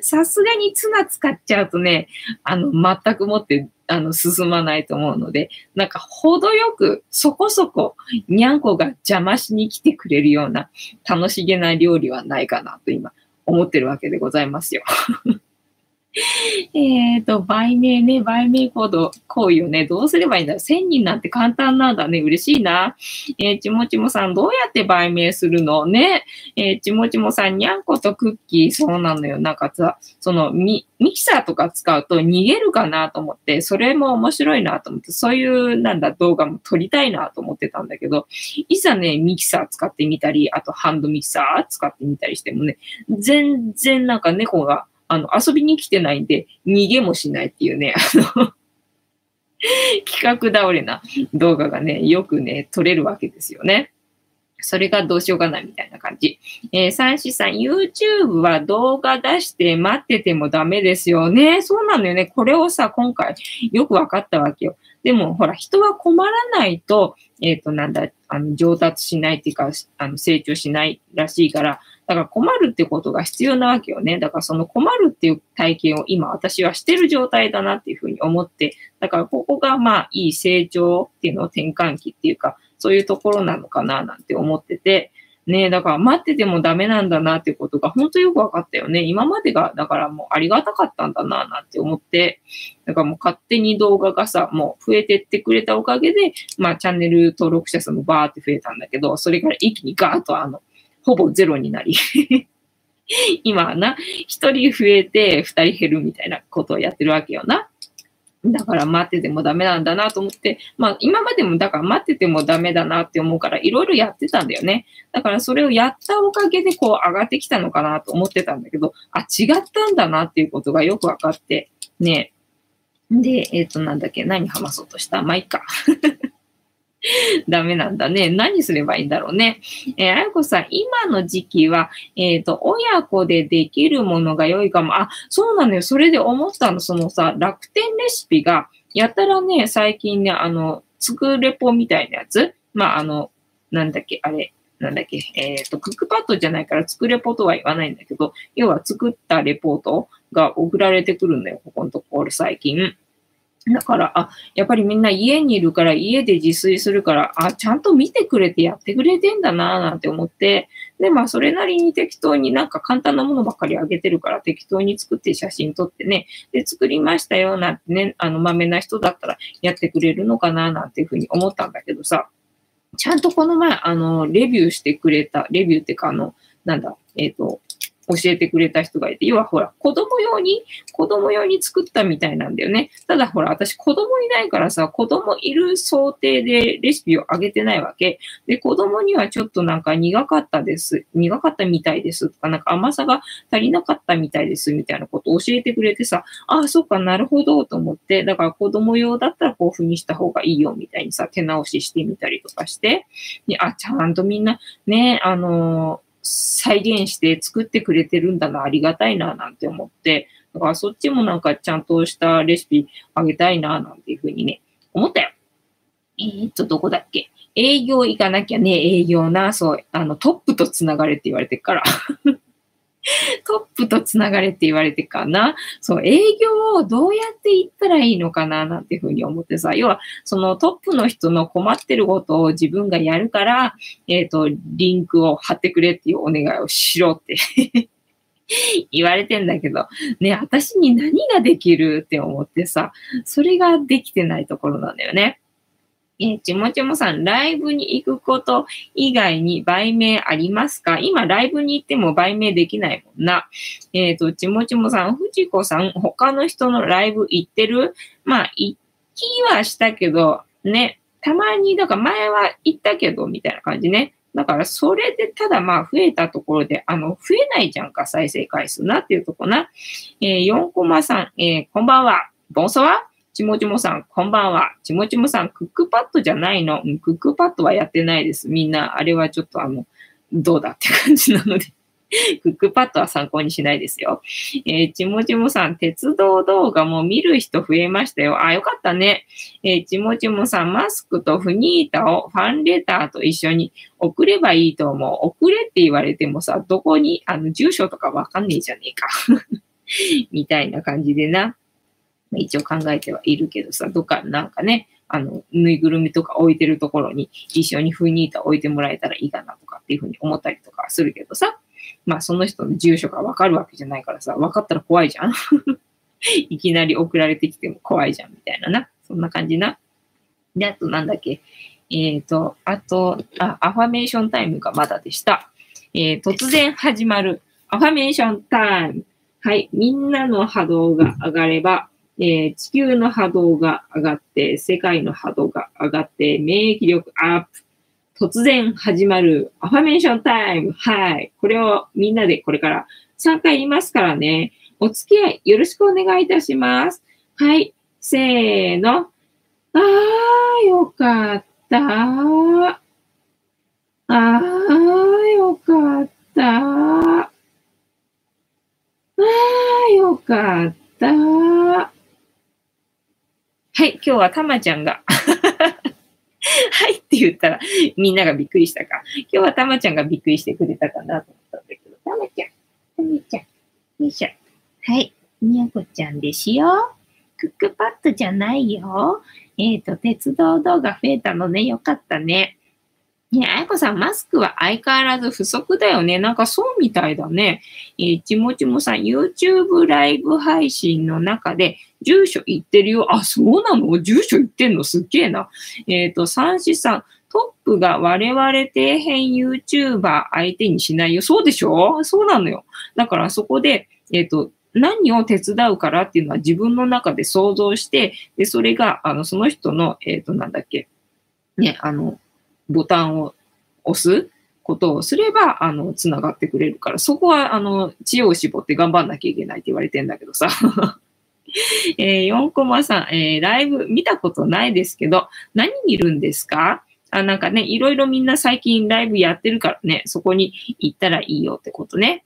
さすがにツナ使っちゃうとね、あの、全くもって、あの、進まないと思うので、なんか、程よく、そこそこ、にゃんこが邪魔しに来てくれるような、楽しげな料理はないかなと今、思ってるわけでございますよ。えっと、売名ね、売名行動、行為をね、どうすればいいんだろう ?1000 人なんて簡単なんだね。嬉しいな。えー、ちもちもさん、どうやって売名するのね？えー、ちもちもさん、にゃんことクッキー、そうなのよ。なんかさ、そのミ、ミキサーとか使うと逃げるかなと思って、それも面白いなと思って、そういう、なんだ、動画も撮りたいなと思ってたんだけど、いざね、ミキサー使ってみたり、あとハンドミキサー使ってみたりしてもね、全然なんか猫があの、遊びに来てないんで、逃げもしないっていうね、あの企画倒れな動画がね、よくね、撮れるわけですよね。それがどうしようかなみたいな感じ。えー、三子さん、YouTube は動画出して待っててもダメですよね。そうなのよね。これをさ、今回よくわかったわけよ。でも、ほら、人は困らないと、えっ、ー、と、なんだ、あの、上達しないっていうか、あの、成長しないらしいから、だから困るってことが必要なわけよね。だからその困るっていう体験を今私はしてる状態だなっていうふうに思って、だからここがまあいい成長っていうのを転換期っていうか、そういうところなのかななんて思ってて、ねだから待っててもダメなんだなっていうことが本当よく分かったよね。今までが、だからもうありがたかったんだななんて思って、だからもう勝手に動画がさ、もう増えてってくれたおかげで、まあチャンネル登録者数もバーって増えたんだけど、それから一気にガーッとあの、ほぼゼロになり 今はな、一人増えて二人減るみたいなことをやってるわけよな。だから待っててもダメなんだなと思って、まあ今までもだから待っててもダメだなって思うからいろいろやってたんだよね。だからそれをやったおかげでこう上がってきたのかなと思ってたんだけど、あ、違ったんだなっていうことがよくわかって、ね。で、えっ、ー、となんだっけ、何話そうとした？まあいいか。ダメなんだね。何すればいいんだろうね。えー、あやこさん、今の時期は、えっ、ー、と、親子でできるものが良いかも。あ、そうなのよ。それで思ったの。そのさ、楽天レシピが、やたらね、最近ね、あの、作レポみたいなやつ。まあ、あの、なんだっけ、あれ、なんだっけ、えっ、ー、と、クックパッドじゃないから作レポとは言わないんだけど、要は作ったレポートが送られてくるんだよ、ここのところ最近。だから、あ、やっぱりみんな家にいるから、家で自炊するから、あ、ちゃんと見てくれてやってくれてんだなぁなんて思って、で、まあ、それなりに適当になんか簡単なものばっかりあげてるから、適当に作って写真撮ってね、で、作りましたよなんてね、あの、まめな人だったらやってくれるのかななんていうふうに思ったんだけどさ、ちゃんとこの前、あの、レビューしてくれた、レビューってか、あの、なんだ、えっ、ー、と、教えてくれた人がいて、要はほら、子供用に、子供用に作ったみたいなんだよね。ただほら、私子供いないからさ、子供いる想定でレシピを上げてないわけ。で、子供にはちょっとなんか苦かったです。苦かったみたいですとか、なんか甘さが足りなかったみたいですみたいなことを教えてくれてさ、ああ、そっかなるほどと思って、だから子供用だったらこういう風にした方がいいよみたいにさ、手直ししてみたりとかして、であ、ちゃんとみんなね、あのー再現して作ってくれてるんだな、ありがたいな、なんて思って、だからそっちもなんかちゃんとしたレシピあげたいな、なんていうふうにね、思ったよ。えー、っと、どこだっけ？営業行かなきゃね、営業な、そう、あの、トップと繋がれって言われてるから トップとつながれって言われてかな。そう、営業をどうやって行ったらいいのかななんていうふうに思ってさ、要は、そのトップの人の困ってることを自分がやるから、えっ、ー、と、リンクを貼ってくれっていうお願いをしろって 言われてんだけど、ね、私に何ができるって思ってさ、それができてないところなんだよね。えちもちもさん、ライブに行くこと以外に売名ありますか？今、ライブに行っても売名できないもんな。えっ、ー、と、ちもちもさん、藤子さん、他の人のライブ行ってる？まあ、行きはしたけど、ね、たまに、だから前は行ったけど、みたいな感じね。だから、それで、ただまあ、増えたところで、あの、増えないじゃんか、再生回数なっていうとこな。えー、4コマさん、えー、こんばんは。ボンソワちもちもさん、こんばんは。ちもちもさん、クックパッドじゃないの？うんクックパッドはやってないです。みんな、あれはちょっとあの、どうだって感じなので クックパッドは参考にしないですよ。えー、ちもちもさん、鉄道動画も見る人増えましたよ。あ、よかったね。えー、ちもちもさん、マスクとフニータをファンレターと一緒に送ればいいと思う。送れって言われてもさ、どこに、あの、住所とかわかんねえじゃねえか みたいな感じでな。ま一応考えてはいるけどさ、どっかなんかね、あの、ぬいぐるみとか置いてるところに一緒にフニータ置いてもらえたらいいかなとかっていうふうに思ったりとかするけどさ、まあその人の住所がわかるわけじゃないからさ、分かったら怖いじゃん いきなり送られてきても怖いじゃんみたいなな。そんな感じな。で、あとなんだっけ。えっ、ー、と、あとあ、アファメーションタイムがまだでした。えー、突然始まるアファメーションタイム。はい。みんなの波動が上がれば、えー、地球の波動が上がって、世界の波動が上がって、免疫力アップ。突然始まるアファメーションタイム。はい。これをみんなでこれから3回言いますからね。お付き合いよろしくお願いいたします。はい。せーの。あー、よかった。あー、よかった。あー、よかった。はい、今日はたまちゃんが はいって言ったらみんながびっくりしたか。今日はたまちゃんがびっくりしてくれたかなと思ったんだけど、たまちゃん、たまちゃん、よいしょ。はい、にゃこちゃんですよ。クックパッドじゃないよ。えっ、ー、と、鉄道動画増えたのね。よかったね。ねあやこさん、マスクは相変わらず不足だよね。なんかそうみたいだね。えー、ちもちもさん、YouTube ライブ配信の中で、住所言ってるよ。あ、そうなの？住所言ってんの？すっげえな。えっ、ー、と、三子さん、トップが我々底辺 YouTuber 相手にしないよ。そうでしょ？そうなのよ。だからそこで、えっ、ー、と、何を手伝うからっていうのは自分の中で想像して、で、それが、あの、その人の、えっ、ー、と、なんだっけ、ね、あの、ボタンを押す？ことをすれば、あの、つながってくれるから、そこは、あの、知恵を絞って頑張んなきゃいけないって言われてんだけどさ。えー、4コマさん、えー、ライブ見たことないですけど、何見るんですか？あ、なんかね、いろいろみんな最近ライブやってるからね、そこに行ったらいいよってことね。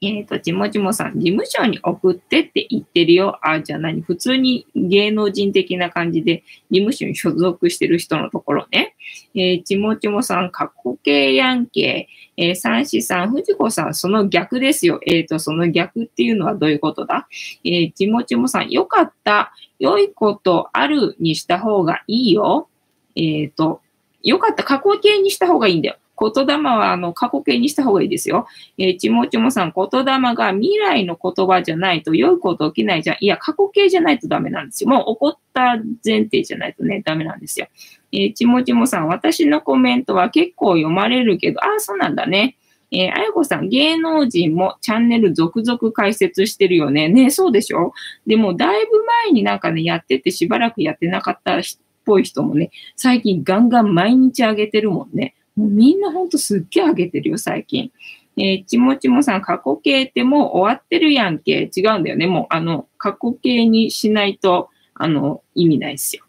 えっ、ー、と、ちもちもさん、事務所に送ってって言ってるよ。あ、じゃあ何？普通に芸能人的な感じで、事務所に所属してる人のところね。えー、ちもちもさん、過去形やんけ。えー、三子さん、藤子さん、その逆ですよ。えっ、ー、と、その逆っていうのはどういうことだ？えー、ちもちもさん、よかった。良いことあるにした方がいいよ。えっ、ー、と、よかった。過去形にした方がいいんだよ。言霊はあの過去形にした方がいいですよ。えー、ちもちもさん、言霊が未来の言葉じゃないと良いこと起きないじゃん。いや、過去形じゃないとダメなんですよ。もう起こった前提じゃないとね、ダメなんですよ。えー、ちもちもさん、私のコメントは結構読まれるけど、ああ、そうなんだね。えー、あやこさん、芸能人もチャンネル続々解説してるよね。ね、そうでしょ？でも、だいぶ前になんかね、やっててしばらくやってなかったっぽい人もね、最近ガンガン毎日上げてるもんね。もうみんなほんとすっげえ上げてるよ、最近。えー、ちもちもさん、過去形ってもう終わってるやんけ。違うんだよね。もう、あの、過去形にしないと、あの、意味ないですよ。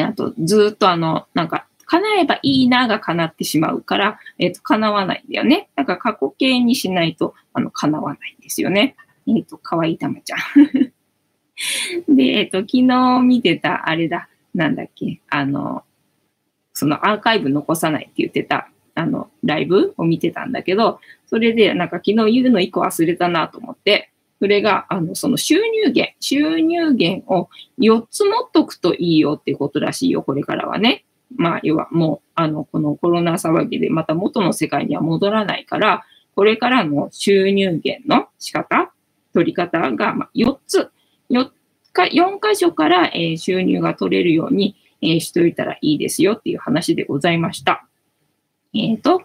あと、ずっとあの、なんか、叶えばいいなが叶ってしまうから、えっ、ー、と、叶わないんだよね。だか過去形にしないと、あの、叶わないんですよね。えっ、ー、と、かわいいたまちゃん。で、えっ、ー、と、昨日見てた、あれだ、なんだっけ、あの、そのアーカイブ残さないって言ってた、あの、ライブを見てたんだけど、それで、なんか昨日言うの一個忘れたなと思って、それが、あの、その収入源、収入源を4つ持っとくといいよってことらしいよ、これからはね。まあ、要はもう、あの、このコロナ騒ぎでまた元の世界には戻らないから、これからの収入源の仕方、取り方が、ま4つ、4か、4箇所から、え収入が取れるように、えしといたらいいですよっていう話でございました。えっ、ー、と、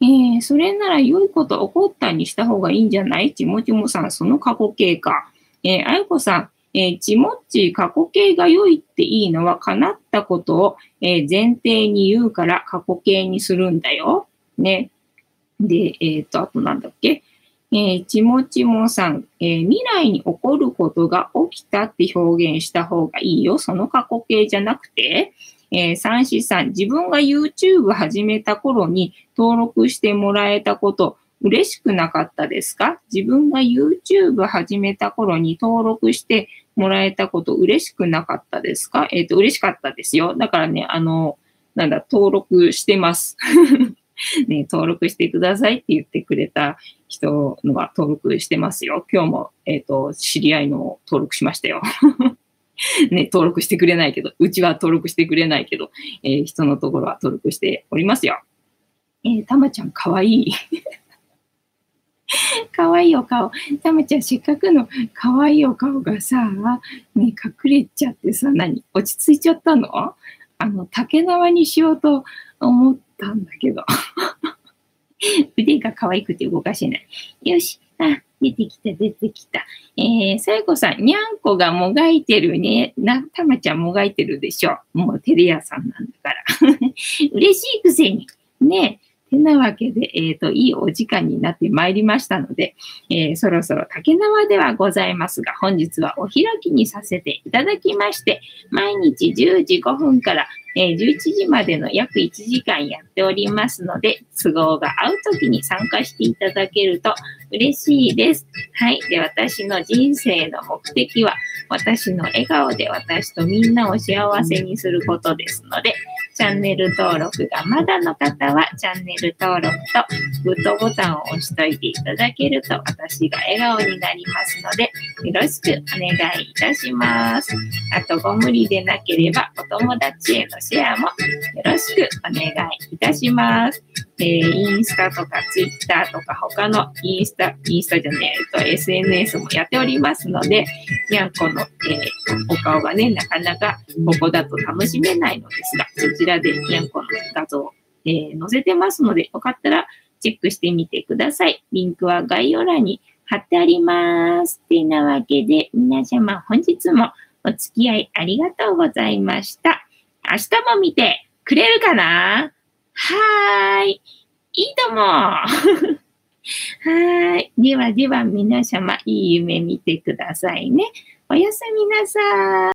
えー、それなら良いこと起こったにした方がいいんじゃない？ちもちもさん、その過去形か。えー、あやこさん、えー、ちもっち過去形が良いっていいのは叶ったことを、え、前提に言うから過去形にするんだよ。ね。で、えっ、と、あとなんだっけ？えー、ちもちもさん、えー、未来に起こることが起きたって表現した方がいいよ。その過去形じゃなくて、えー、三子さん、自分が YouTube 始めた頃に登録してもらえたこと、嬉しくなかったですか？自分が YouTube 始めた頃に登録してもらえたこと嬉しくなかったですか？えっ、ー、と、嬉しかったですよ。だからね、あの、なんだ、登録してます。ね、登録してくださいって言ってくれた人のは登録してますよ。今日も、えっ、ー、と、知り合いの登録しましたよ。ね、登録してくれないけど、うちは登録してくれないけど、えー、人のところは登録しておりますよ。えー、たまちゃんかわいい。かわいいお顔。たまちゃん、せっかくのかわいいお顔がさ、ね、隠れちゃってさ、何落ち着いちゃったの？あの、竹縄にしようと思ったんだけど。腕が可愛くて動かせない。よし。あ、出てきた、出てきた。えー、さやこさん、にゃんこがもがいてるね。な、たまちゃんもがいてるでしょ。もうテレ屋さんなんだから。嬉しいくせに。ね。てなわけで、えっ、ー、と、いいお時間になってまいりましたので、えー、そろそろ竹縄ではございますが、本日はお開きにさせていただきまして、毎日10時5分からえー、11時までの約1時間やっておりますので、都合が合う時に参加していただけると嬉しいです。はい。で、私の人生の目的は、私の笑顔で私とみんなを幸せにすることですので、チャンネル登録がまだの方は、チャンネル登録とグッドボタンを押しといていただけると、私が笑顔になりますので、よろしくお願いいたします。あと、ご無理でなければ、お友達へのシェアもよろしくお願いいたします。えー、インスタとかツイッターとか他のインスタ、インスタじゃねえと SNS もやっておりますので、にゃんこの、えー、お顔がね、なかなかここだと楽しめないのですが、そちらでにゃんこの画像、えー、載せてますので、よかったらチェックしてみてください。リンクは概要欄に貼ってあります。てなわけで、皆様本日もお付き合いありがとうございました。明日も見てくれるかな？はーい。いいとも。はい。ではでは皆様、いい夢見てくださいね。おやすみなさい。